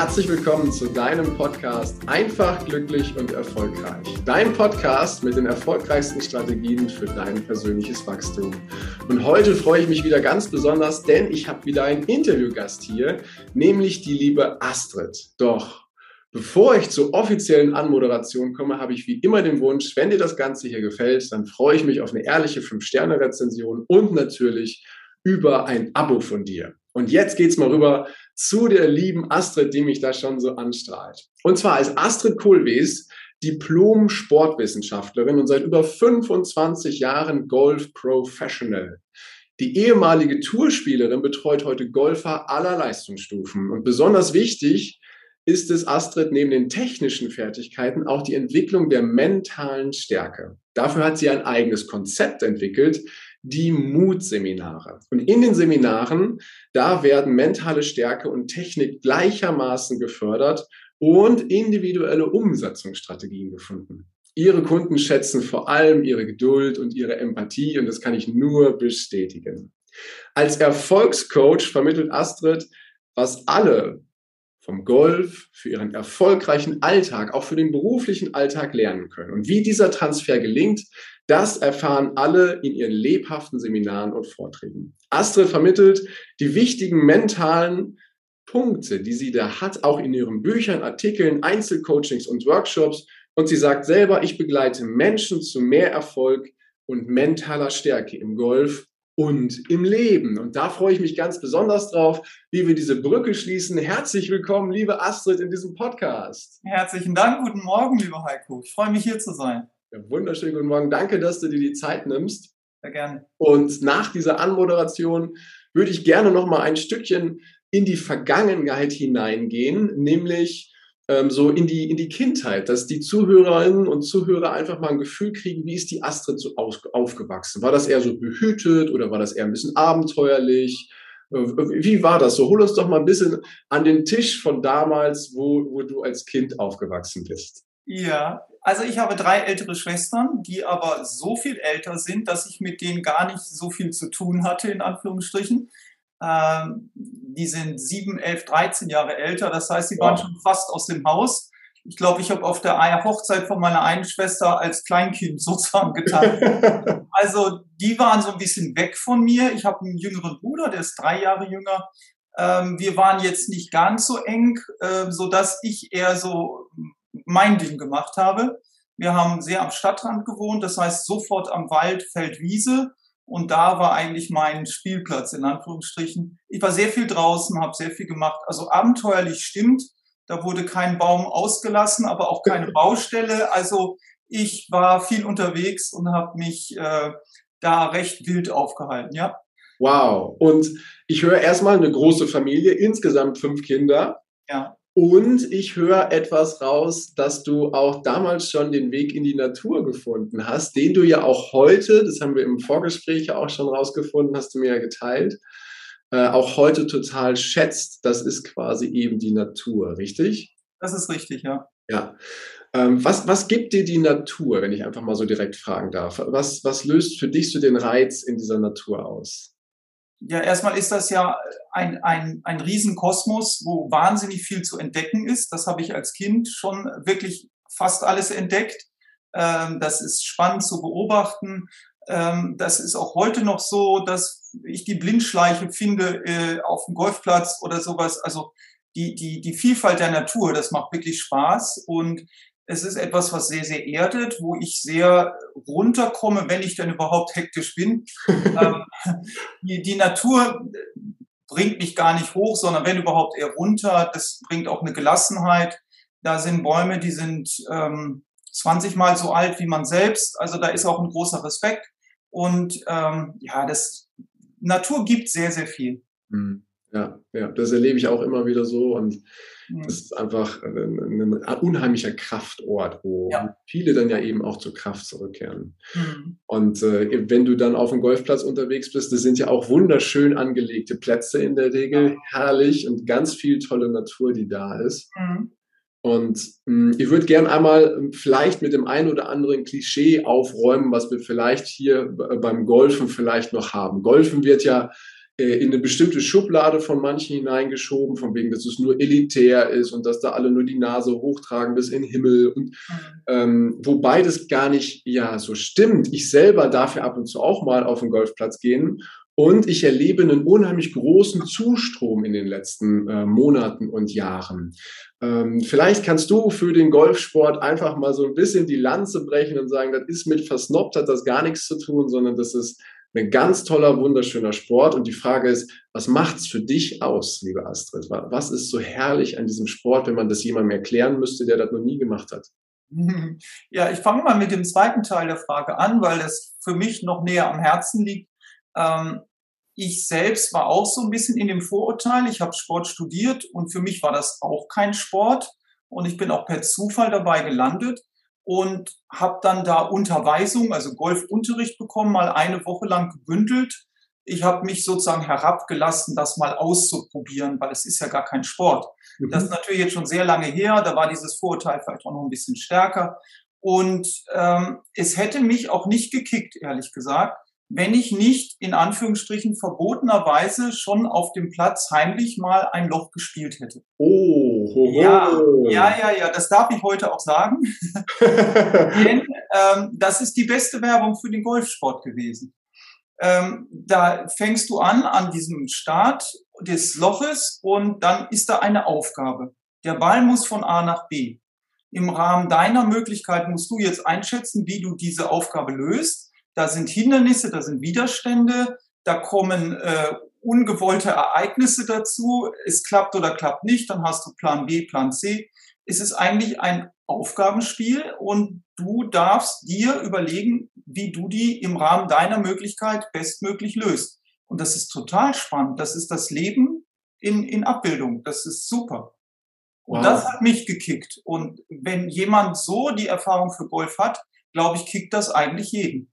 Herzlich willkommen zu deinem Podcast Einfach, glücklich und erfolgreich. Dein Podcast mit den erfolgreichsten Strategien für dein persönliches Wachstum. Und heute freue ich mich wieder ganz besonders, denn ich habe wieder einen Interviewgast hier, nämlich die liebe Astrid. Doch Bevor ich zur offiziellen Anmoderation komme, habe ich wie immer den Wunsch, wenn dir das Ganze hier gefällt, dann freue ich mich auf eine ehrliche 5-Sterne-Rezension und natürlich über ein Abo von dir. Und jetzt geht's mal rüber zu der lieben Astrid, die mich da schon so anstrahlt. Und zwar ist Astrid Kohlwees Diplom-Sportwissenschaftlerin und seit über 25 Jahren Golf-Professional. Die ehemalige Tourspielerin betreut heute Golfer aller Leistungsstufen. Und besonders wichtig ist es Astrid neben den technischen Fertigkeiten auch die Entwicklung der mentalen Stärke. Dafür hat sie ein eigenes Konzept entwickelt, die Mutseminare. Und in den Seminaren, da werden mentale Stärke und Technik gleichermaßen gefördert und individuelle Umsetzungsstrategien gefunden. Ihre Kunden schätzen vor allem ihre Geduld und ihre Empathie und das kann ich nur bestätigen. Als Erfolgscoach vermittelt Astrid, was alle vom Golf für ihren erfolgreichen Alltag, auch für den beruflichen Alltag lernen können. Und wie dieser Transfer gelingt, das erfahren alle in ihren lebhaften Seminaren und Vorträgen. Astrid vermittelt die wichtigen mentalen Punkte, die sie da hat, auch in ihren Büchern, Artikeln, Einzelcoachings und Workshops. Und sie sagt selber, ich begleite Menschen zu mehr Erfolg und mentaler Stärke im Golf und im Leben. Und da freue ich mich ganz besonders drauf, wie wir diese Brücke schließen. Herzlich willkommen, liebe Astrid, in diesem Podcast. Herzlichen Dank, guten Morgen, lieber Heiko. Ich freue mich hier zu sein. Ja, wunderschönen guten Morgen. Danke, dass du dir die Zeit nimmst. Sehr gerne. Und nach dieser Anmoderation würde ich gerne noch mal ein Stückchen in die Vergangenheit hineingehen, nämlich ähm, so in die, in die Kindheit, dass die Zuhörerinnen und Zuhörer einfach mal ein Gefühl kriegen, wie ist die Astrid so auf, aufgewachsen? War das eher so behütet oder war das eher ein bisschen abenteuerlich? Äh, wie war das so? Hol uns doch mal ein bisschen an den Tisch von damals, wo, wo du als Kind aufgewachsen bist. Ja, also ich habe drei ältere Schwestern, die aber so viel älter sind, dass ich mit denen gar nicht so viel zu tun hatte, in Anführungsstrichen. Ähm, die sind sieben, elf, dreizehn Jahre älter. Das heißt, sie waren schon fast aus dem Haus. Ich glaube, ich habe auf der Hochzeit von meiner einen Schwester als Kleinkind sozusagen getan. also die waren so ein bisschen weg von mir. Ich habe einen jüngeren Bruder, der ist drei Jahre jünger. Ähm, wir waren jetzt nicht ganz so eng, äh, so dass ich eher so mein Ding gemacht habe. Wir haben sehr am Stadtrand gewohnt, das heißt sofort am Wald, Feld, Wiese. Und da war eigentlich mein Spielplatz in Anführungsstrichen. Ich war sehr viel draußen, habe sehr viel gemacht. Also abenteuerlich stimmt. Da wurde kein Baum ausgelassen, aber auch keine Baustelle. Also ich war viel unterwegs und habe mich äh, da recht wild aufgehalten, ja. Wow. Und ich höre erstmal eine große Familie, insgesamt fünf Kinder. Ja. Und ich höre etwas raus, dass du auch damals schon den Weg in die Natur gefunden hast, den du ja auch heute, das haben wir im Vorgespräch ja auch schon rausgefunden, hast du mir ja geteilt, äh, auch heute total schätzt. Das ist quasi eben die Natur, richtig? Das ist richtig, ja. Ja. Ähm, was, was gibt dir die Natur, wenn ich einfach mal so direkt fragen darf? Was, was löst für dich so den Reiz in dieser Natur aus? Ja, erstmal ist das ja ein, ein, ein Riesenkosmos, wo wahnsinnig viel zu entdecken ist. Das habe ich als Kind schon wirklich fast alles entdeckt. Ähm, das ist spannend zu beobachten. Ähm, das ist auch heute noch so, dass ich die Blindschleiche finde äh, auf dem Golfplatz oder sowas. Also die, die, die Vielfalt der Natur, das macht wirklich Spaß. Und es ist etwas, was sehr, sehr erdet, wo ich sehr runterkomme, wenn ich denn überhaupt hektisch bin. ähm, die, die Natur bringt mich gar nicht hoch, sondern wenn überhaupt eher runter. Das bringt auch eine Gelassenheit. Da sind Bäume, die sind ähm, 20 Mal so alt wie man selbst. Also da ist auch ein großer Respekt. Und ähm, ja, das Natur gibt sehr, sehr viel. Mhm. Ja, ja, das erlebe ich auch immer wieder so und mhm. das ist einfach ein, ein unheimlicher Kraftort, wo ja. viele dann ja eben auch zur Kraft zurückkehren. Mhm. Und äh, wenn du dann auf dem Golfplatz unterwegs bist, das sind ja auch wunderschön angelegte Plätze in der Regel, herrlich und ganz viel tolle Natur, die da ist. Mhm. Und mh, ich würde gern einmal ähm, vielleicht mit dem einen oder anderen Klischee aufräumen, was wir vielleicht hier beim Golfen vielleicht noch haben. Golfen wird ja in eine bestimmte Schublade von manchen hineingeschoben, von wegen, dass es nur elitär ist und dass da alle nur die Nase hochtragen bis in den Himmel. Und, mhm. ähm, wobei das gar nicht ja so stimmt. Ich selber darf ja ab und zu auch mal auf den Golfplatz gehen und ich erlebe einen unheimlich großen Zustrom in den letzten äh, Monaten und Jahren. Ähm, vielleicht kannst du für den Golfsport einfach mal so ein bisschen die Lanze brechen und sagen, das ist mit versnobbt, hat das gar nichts zu tun, sondern das ist ein ganz toller, wunderschöner Sport. Und die Frage ist, was macht's für dich aus, liebe Astrid? Was ist so herrlich an diesem Sport, wenn man das jemandem erklären müsste, der das noch nie gemacht hat? Ja, ich fange mal mit dem zweiten Teil der Frage an, weil es für mich noch näher am Herzen liegt. Ähm, ich selbst war auch so ein bisschen in dem Vorurteil. Ich habe Sport studiert und für mich war das auch kein Sport. Und ich bin auch per Zufall dabei gelandet und habe dann da Unterweisung, also Golfunterricht bekommen, mal eine Woche lang gebündelt. Ich habe mich sozusagen herabgelassen, das mal auszuprobieren, weil es ist ja gar kein Sport. Mhm. Das ist natürlich jetzt schon sehr lange her, da war dieses Vorurteil vielleicht auch noch ein bisschen stärker. Und ähm, es hätte mich auch nicht gekickt, ehrlich gesagt, wenn ich nicht in Anführungsstrichen verbotenerweise schon auf dem Platz heimlich mal ein Loch gespielt hätte. Oh, ho, ho. Ja, ja, ja, ja, das darf ich heute auch sagen. Denn ähm, das ist die beste Werbung für den Golfsport gewesen. Ähm, da fängst du an an diesem Start des Loches und dann ist da eine Aufgabe. Der Ball muss von A nach B. Im Rahmen deiner Möglichkeit musst du jetzt einschätzen, wie du diese Aufgabe löst da sind Hindernisse, da sind Widerstände, da kommen äh, ungewollte Ereignisse dazu. Es klappt oder klappt nicht, dann hast du Plan B, Plan C. Es ist eigentlich ein Aufgabenspiel und du darfst dir überlegen, wie du die im Rahmen deiner Möglichkeit bestmöglich löst. Und das ist total spannend. Das ist das Leben in, in Abbildung. Das ist super. Und wow. das hat mich gekickt. Und wenn jemand so die Erfahrung für Golf hat, glaube ich, kickt das eigentlich jeden.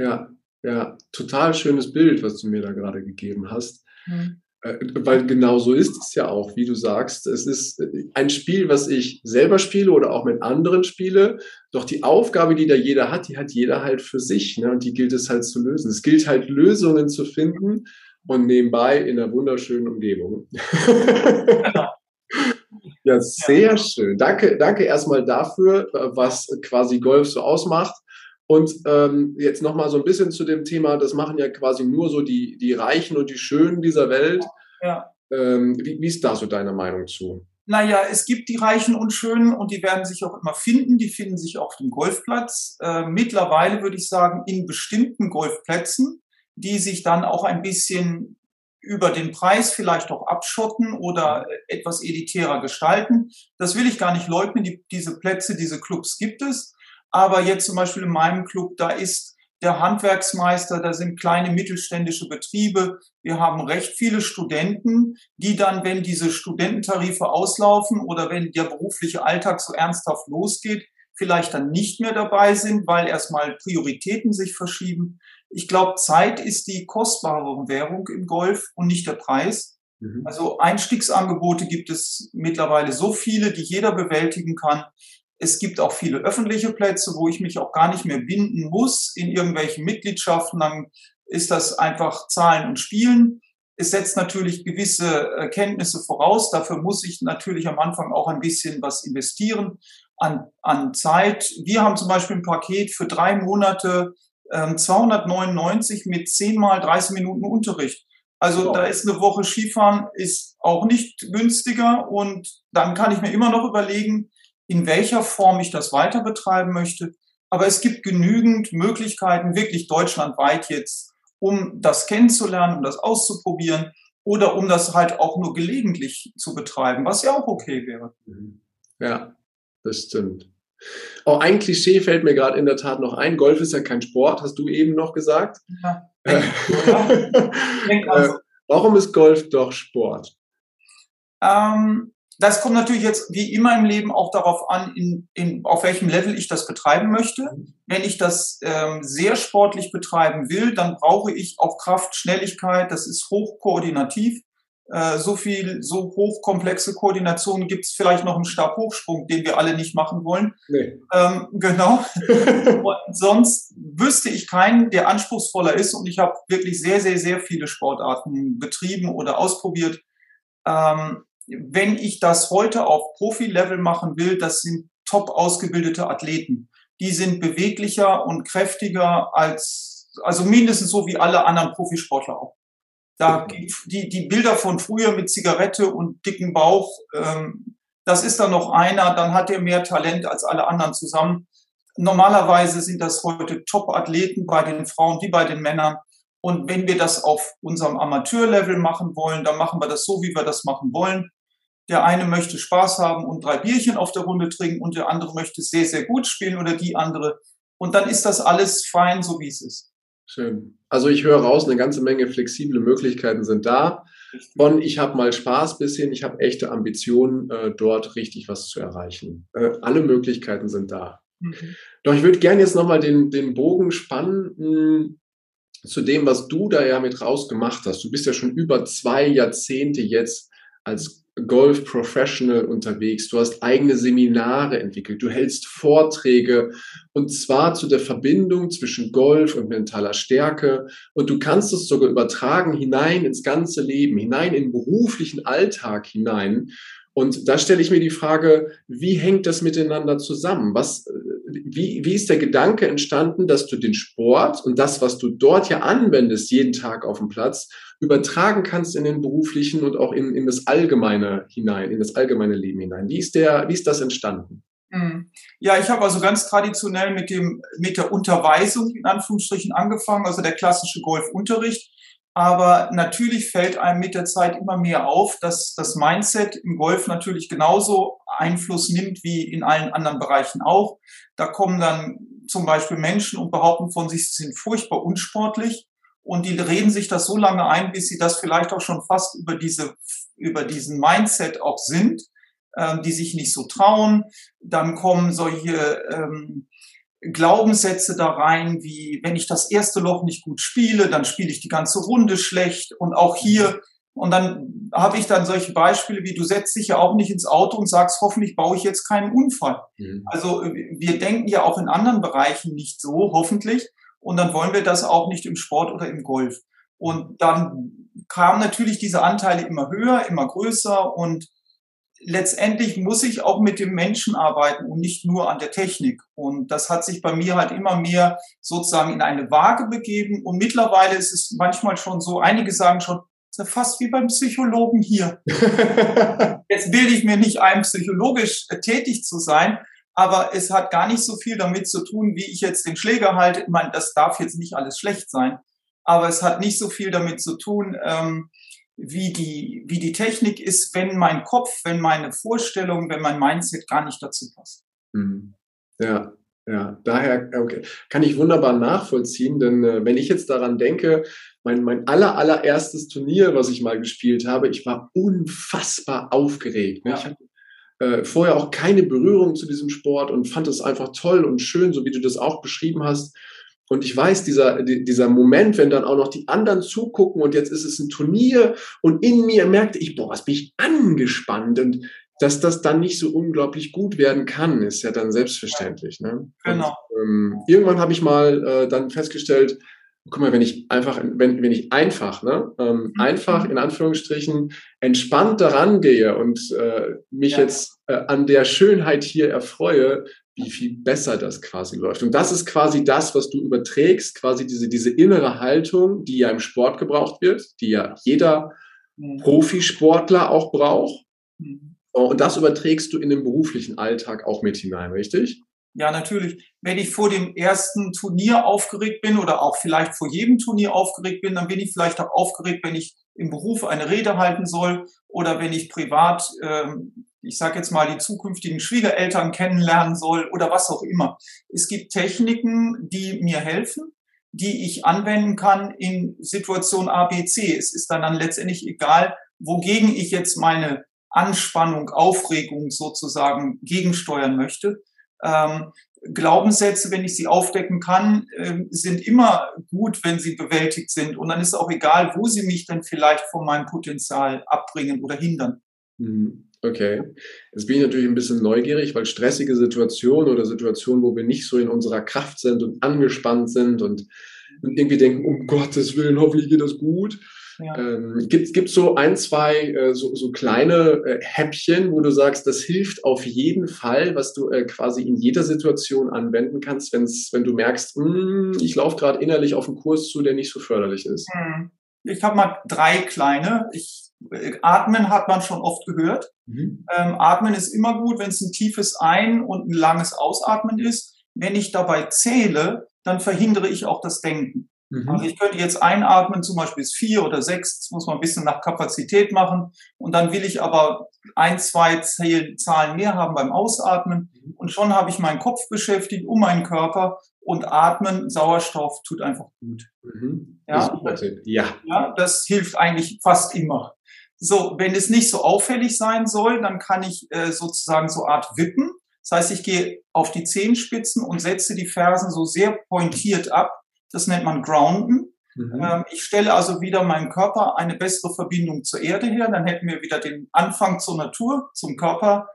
Ja, ja, total schönes Bild, was du mir da gerade gegeben hast. Mhm. Weil genau so ist es ja auch, wie du sagst. Es ist äh, ein Spiel, was ich selber spiele oder auch mit anderen spiele. Doch die Aufgabe, die da jeder hat, die hat jeder halt für sich. Ne? Und die gilt es halt zu lösen. Es gilt halt, Lösungen zu finden und nebenbei in einer wunderschönen Umgebung. Genau. ja, sehr schön. Danke, danke erstmal dafür, was quasi Golf so ausmacht. Und ähm, jetzt nochmal so ein bisschen zu dem Thema, das machen ja quasi nur so die, die Reichen und die Schönen dieser Welt. Ja. Ähm, wie, wie ist da so deine Meinung zu? Naja, es gibt die Reichen und Schönen und die werden sich auch immer finden. Die finden sich auf dem Golfplatz. Äh, mittlerweile würde ich sagen, in bestimmten Golfplätzen, die sich dann auch ein bisschen über den Preis vielleicht auch abschotten oder etwas elitärer gestalten. Das will ich gar nicht leugnen. Die, diese Plätze, diese Clubs gibt es. Aber jetzt zum Beispiel in meinem Club, da ist der Handwerksmeister, da sind kleine mittelständische Betriebe. Wir haben recht viele Studenten, die dann, wenn diese Studententarife auslaufen oder wenn der berufliche Alltag so ernsthaft losgeht, vielleicht dann nicht mehr dabei sind, weil erstmal Prioritäten sich verschieben. Ich glaube, Zeit ist die kostbarere Währung im Golf und nicht der Preis. Mhm. Also Einstiegsangebote gibt es mittlerweile so viele, die jeder bewältigen kann. Es gibt auch viele öffentliche Plätze, wo ich mich auch gar nicht mehr binden muss in irgendwelchen Mitgliedschaften. Dann ist das einfach Zahlen und Spielen. Es setzt natürlich gewisse äh, Kenntnisse voraus. Dafür muss ich natürlich am Anfang auch ein bisschen was investieren an, an Zeit. Wir haben zum Beispiel ein Paket für drei Monate ähm, 299 mit 10 mal 30 Minuten Unterricht. Also wow. da ist eine Woche Skifahren ist auch nicht günstiger und dann kann ich mir immer noch überlegen, in welcher Form ich das weiter betreiben möchte. Aber es gibt genügend Möglichkeiten, wirklich deutschlandweit jetzt, um das kennenzulernen, um das auszuprobieren oder um das halt auch nur gelegentlich zu betreiben, was ja auch okay wäre. Mhm. Ja, das stimmt. Oh, ein Klischee fällt mir gerade in der Tat noch ein. Golf ist ja kein Sport, hast du eben noch gesagt. Ja. Äh, also. Warum ist Golf doch Sport? Ähm, das kommt natürlich jetzt wie immer im Leben auch darauf an, in, in, auf welchem Level ich das betreiben möchte. Wenn ich das ähm, sehr sportlich betreiben will, dann brauche ich auch Kraft, Schnelligkeit, das ist hochkoordinativ. Äh, so viel, so hochkomplexe Koordinationen gibt es vielleicht noch im Stabhochsprung, den wir alle nicht machen wollen. Nee. Ähm, genau. und sonst wüsste ich keinen, der anspruchsvoller ist. Und ich habe wirklich sehr, sehr, sehr viele Sportarten betrieben oder ausprobiert. Ähm, wenn ich das heute auf Profi-Level machen will, das sind top ausgebildete Athleten. Die sind beweglicher und kräftiger als, also mindestens so wie alle anderen Profisportler auch. Da die, die Bilder von früher mit Zigarette und dicken Bauch, ähm, das ist dann noch einer, dann hat er mehr Talent als alle anderen zusammen. Normalerweise sind das heute Top-Athleten bei den Frauen wie bei den Männern. Und wenn wir das auf unserem Amateurlevel machen wollen, dann machen wir das so, wie wir das machen wollen. Der eine möchte Spaß haben und drei Bierchen auf der Runde trinken und der andere möchte sehr, sehr gut spielen oder die andere. Und dann ist das alles fein, so wie es ist. Schön. Also ich höre raus, eine ganze Menge flexible Möglichkeiten sind da. Von ich habe mal Spaß bis hin, ich habe echte Ambitionen, äh, dort richtig was zu erreichen. Äh, alle Möglichkeiten sind da. Mhm. Doch ich würde gerne jetzt nochmal den, den Bogen spannen mh, hm, zu dem, was du da ja mit rausgemacht hast. Du bist ja schon über zwei Jahrzehnte jetzt als Golf Professional unterwegs, du hast eigene Seminare entwickelt, du hältst Vorträge und zwar zu der Verbindung zwischen Golf und mentaler Stärke und du kannst es sogar übertragen hinein ins ganze Leben, hinein in den beruflichen Alltag hinein. Und da stelle ich mir die Frage, wie hängt das miteinander zusammen? Was, wie, wie ist der Gedanke entstanden, dass du den Sport und das, was du dort ja anwendest, jeden Tag auf dem Platz, übertragen kannst in den beruflichen und auch in, in das Allgemeine hinein, in das allgemeine Leben hinein? Wie ist, der, wie ist das entstanden? Hm. Ja, ich habe also ganz traditionell mit dem mit der Unterweisung in Anführungsstrichen angefangen, also der klassische Golfunterricht. Aber natürlich fällt einem mit der Zeit immer mehr auf, dass das Mindset im Golf natürlich genauso Einfluss nimmt wie in allen anderen Bereichen auch. Da kommen dann zum Beispiel Menschen und behaupten von sich, sie sind furchtbar unsportlich. Und die reden sich das so lange ein, bis sie das vielleicht auch schon fast über diese, über diesen Mindset auch sind, ähm, die sich nicht so trauen. Dann kommen solche ähm, Glaubenssätze da rein, wie wenn ich das erste Loch nicht gut spiele, dann spiele ich die ganze Runde schlecht. Und auch hier und dann habe ich dann solche Beispiele wie du setzt dich ja auch nicht ins Auto und sagst, hoffentlich baue ich jetzt keinen Unfall. Mhm. Also wir denken ja auch in anderen Bereichen nicht so, hoffentlich. Und dann wollen wir das auch nicht im Sport oder im Golf. Und dann kamen natürlich diese Anteile immer höher, immer größer und letztendlich muss ich auch mit dem Menschen arbeiten und nicht nur an der Technik. Und das hat sich bei mir halt immer mehr sozusagen in eine Waage begeben. Und mittlerweile ist es manchmal schon so, einige sagen schon, ist ja fast wie beim Psychologen hier. Jetzt bilde ich mir nicht ein, psychologisch tätig zu sein, aber es hat gar nicht so viel damit zu tun, wie ich jetzt den Schläger halte. Ich meine, das darf jetzt nicht alles schlecht sein, aber es hat nicht so viel damit zu tun, ähm, wie die, wie die Technik ist, wenn mein Kopf, wenn meine Vorstellung, wenn mein Mindset gar nicht dazu passt. Mhm. Ja, ja, daher okay, kann ich wunderbar nachvollziehen, denn äh, wenn ich jetzt daran denke, mein, mein aller, allererstes Turnier, was ich mal gespielt habe, ich war unfassbar aufgeregt. Ne? Ja. Ich hatte äh, vorher auch keine Berührung zu diesem Sport und fand es einfach toll und schön, so wie du das auch beschrieben hast. Und ich weiß, dieser, dieser Moment, wenn dann auch noch die anderen zugucken und jetzt ist es ein Turnier und in mir merkte ich, boah, was bin ich angespannt und dass das dann nicht so unglaublich gut werden kann, ist ja dann selbstverständlich. Ne? Genau. Und, ähm, irgendwann habe ich mal äh, dann festgestellt, guck mal, wenn ich einfach, wenn, wenn ich einfach, ne, ähm, mhm. einfach in Anführungsstrichen entspannt daran gehe und äh, mich ja. jetzt äh, an der Schönheit hier erfreue, wie viel besser das quasi läuft. Und das ist quasi das, was du überträgst, quasi diese, diese innere Haltung, die ja im Sport gebraucht wird, die ja jeder mhm. Profisportler auch braucht. Mhm. Und das überträgst du in den beruflichen Alltag auch mit hinein, richtig? Ja, natürlich. Wenn ich vor dem ersten Turnier aufgeregt bin oder auch vielleicht vor jedem Turnier aufgeregt bin, dann bin ich vielleicht auch aufgeregt, wenn ich im Beruf eine Rede halten soll oder wenn ich privat, ähm, ich sage jetzt mal, die zukünftigen Schwiegereltern kennenlernen soll oder was auch immer. Es gibt Techniken, die mir helfen, die ich anwenden kann in Situation A, B, C. Es ist dann, dann letztendlich egal, wogegen ich jetzt meine Anspannung, Aufregung sozusagen gegensteuern möchte. Ähm, Glaubenssätze, wenn ich sie aufdecken kann, ähm, sind immer gut, wenn sie bewältigt sind. Und dann ist auch egal, wo sie mich dann vielleicht von meinem Potenzial abbringen oder hindern. Mhm. Okay. Jetzt bin ich natürlich ein bisschen neugierig, weil stressige Situationen oder Situationen, wo wir nicht so in unserer Kraft sind und angespannt sind und irgendwie denken, um Gottes Willen, hoffentlich geht das gut, ja. Ähm, gibt es so ein, zwei äh, so, so kleine äh, Häppchen, wo du sagst, das hilft auf jeden Fall, was du äh, quasi in jeder Situation anwenden kannst, wenn's, wenn du merkst, mh, hm, ich laufe gerade innerlich auf einen Kurs zu, der nicht so förderlich ist? Hm. Ich habe mal drei kleine. Ich, äh, Atmen hat man schon oft gehört. Mhm. Ähm, Atmen ist immer gut, wenn es ein tiefes Ein- und ein langes Ausatmen ist. Wenn ich dabei zähle, dann verhindere ich auch das Denken. Mhm. Also ich könnte jetzt einatmen, zum Beispiel bis vier oder sechs, das muss man ein bisschen nach Kapazität machen. Und dann will ich aber ein, zwei Zahlen mehr haben beim Ausatmen. Mhm. Und schon habe ich meinen Kopf beschäftigt, um meinen Körper. Und Atmen, Sauerstoff tut einfach gut. Mhm. Ja, ja. ja, das hilft eigentlich fast immer. So, wenn es nicht so auffällig sein soll, dann kann ich äh, sozusagen so Art wippen. Das heißt, ich gehe auf die Zehenspitzen und setze die Fersen so sehr pointiert ab, das nennt man Grounden. Mhm. Ähm, ich stelle also wieder meinem Körper eine bessere Verbindung zur Erde her. Dann hätten wir wieder den Anfang zur Natur, zum Körper,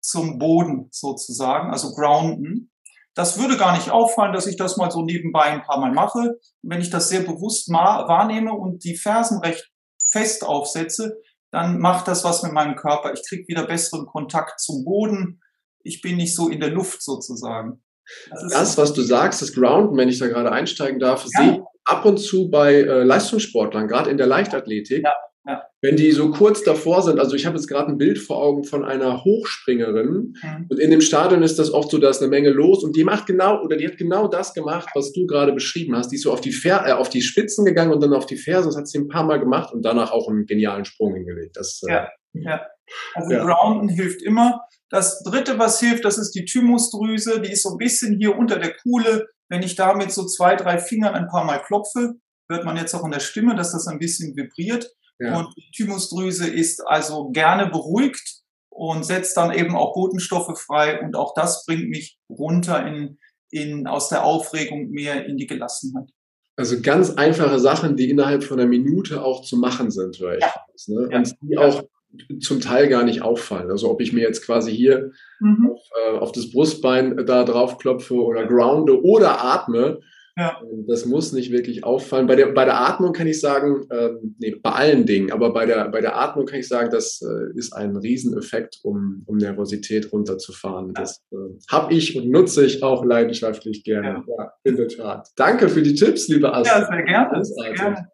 zum Boden sozusagen, also Grounden. Das würde gar nicht auffallen, dass ich das mal so nebenbei ein paar Mal mache. Und wenn ich das sehr bewusst wahrnehme und die Fersen recht fest aufsetze, dann macht das was mit meinem Körper. Ich kriege wieder besseren Kontakt zum Boden. Ich bin nicht so in der Luft sozusagen. Das, was du sagst, das Grounden, wenn ich da gerade einsteigen darf, ja. sehe ich ab und zu bei äh, Leistungssportlern, gerade in der Leichtathletik, ja. Ja. wenn die so kurz davor sind. Also ich habe jetzt gerade ein Bild vor Augen von einer Hochspringerin mhm. und in dem Stadion ist das oft so, da ist eine Menge los und die macht genau oder die hat genau das gemacht, was du gerade beschrieben hast. Die ist so auf die, Fer äh, auf die Spitzen gegangen und dann auf die Ferse. Das hat sie ein paar Mal gemacht und danach auch einen genialen Sprung hingelegt. Das, äh, ja. Also ja. Grounden hilft immer. Das dritte, was hilft, das ist die Thymusdrüse. Die ist so ein bisschen hier unter der Kuhle. Wenn ich da mit so zwei, drei Fingern ein paar Mal klopfe, hört man jetzt auch in der Stimme, dass das ein bisschen vibriert. Ja. Und die Thymusdrüse ist also gerne beruhigt und setzt dann eben auch Botenstoffe frei. Und auch das bringt mich runter in, in, aus der Aufregung mehr in die Gelassenheit. Also ganz einfache Sachen, die innerhalb von einer Minute auch zu machen sind, höre ich. Ja. Ne? Und die auch zum Teil gar nicht auffallen. Also ob ich mir jetzt quasi hier mhm. auf, äh, auf, das Brustbein da drauf klopfe oder grounde oder atme, ja. Ähm, das muss nicht wirklich auffallen. Bei der, bei der Atmung kann ich sagen, ähm, nee, bei allen Dingen, aber bei der, bei der Atmung kann ich sagen, das äh, ist ein Rieseneffekt, um, um Nervosität runterzufahren. Das äh, habe ich und nutze ich auch leidenschaftlich gerne. Ja. ja. in der Tat. Danke für die Tipps, liebe Astrid. Ja, sehr gerne. Sehr gerne.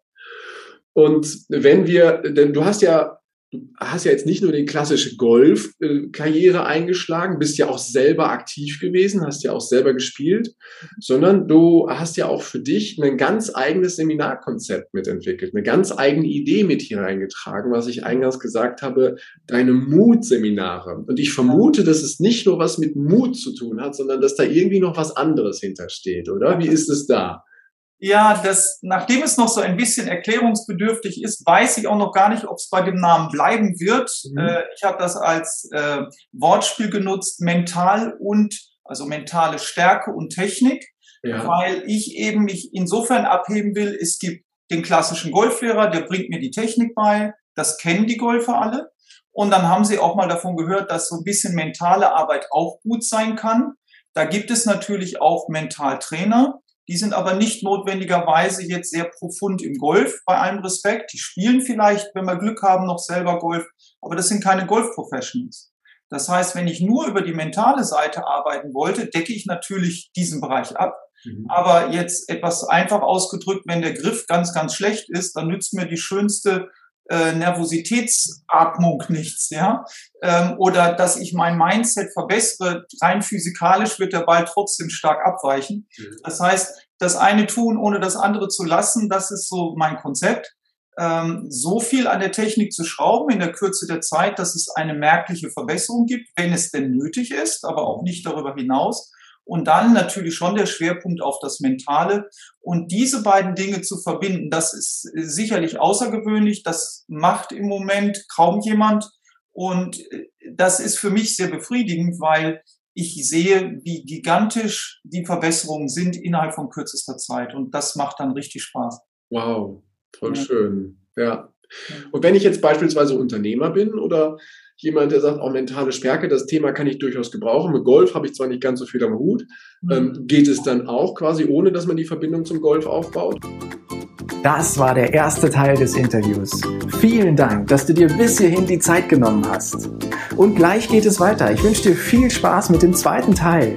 Und wenn wir, denn du hast ja du hast ja jetzt nicht nur die klassische Golf-Karriere eingeschlagen, bist ja auch selber aktiv gewesen, hast ja auch selber gespielt, sondern du hast ja auch für dich ein ganz eigenes Seminarkonzept mitentwickelt, eine ganz eigene Idee mit hier reingetragen, was ich eingangs gesagt habe, deine Mutseminare. Und ich vermute, dass es nicht nur was mit Mut zu tun hat, sondern dass da irgendwie noch was anderes hintersteht, oder? Wie ist es da? Ja, das, nachdem es noch so ein bisschen erklärungsbedürftig ist, weiß ich auch noch gar nicht, ob es bei dem Namen bleiben wird. Mhm. Äh, ich habe das als äh, Wortspiel genutzt, mental und, also mentale Stärke und Technik, ja. weil ich eben mich insofern abheben will, es gibt den klassischen Golflehrer, der bringt mir die Technik bei, das kennen die Golfer alle. Und dann haben sie auch mal davon gehört, dass so ein bisschen mentale Arbeit auch gut sein kann. Da gibt es natürlich auch Mentaltrainer die sind aber nicht notwendigerweise jetzt sehr profund im Golf, bei allem Respekt. Die spielen vielleicht, wenn wir Glück haben, noch selber Golf, aber das sind keine Golf-Professionals. Das heißt, wenn ich nur über die mentale Seite arbeiten wollte, decke ich natürlich diesen Bereich ab. Mhm. Aber jetzt etwas einfach ausgedrückt, wenn der Griff ganz, ganz schlecht ist, dann nützt mir die schönste äh, Nervositätsatmung nichts, ja, ähm, oder dass ich mein Mindset verbessere, rein physikalisch wird der Ball trotzdem stark abweichen. Mhm. Das heißt, das eine tun, ohne das andere zu lassen, das ist so mein Konzept. Ähm, so viel an der Technik zu schrauben in der Kürze der Zeit, dass es eine merkliche Verbesserung gibt, wenn es denn nötig ist, aber auch nicht darüber hinaus. Und dann natürlich schon der Schwerpunkt auf das Mentale. Und diese beiden Dinge zu verbinden, das ist sicherlich außergewöhnlich. Das macht im Moment kaum jemand. Und das ist für mich sehr befriedigend, weil ich sehe, wie gigantisch die Verbesserungen sind innerhalb von kürzester Zeit. Und das macht dann richtig Spaß. Wow, voll ja. schön. Ja. Und wenn ich jetzt beispielsweise Unternehmer bin oder jemand, der sagt, auch mentale Stärke, das Thema kann ich durchaus gebrauchen. Mit Golf habe ich zwar nicht ganz so viel am Hut. Mhm. Ähm, geht es dann auch quasi, ohne dass man die Verbindung zum Golf aufbaut? Das war der erste Teil des Interviews. Vielen Dank, dass du dir bis hierhin die Zeit genommen hast. Und gleich geht es weiter. Ich wünsche dir viel Spaß mit dem zweiten Teil.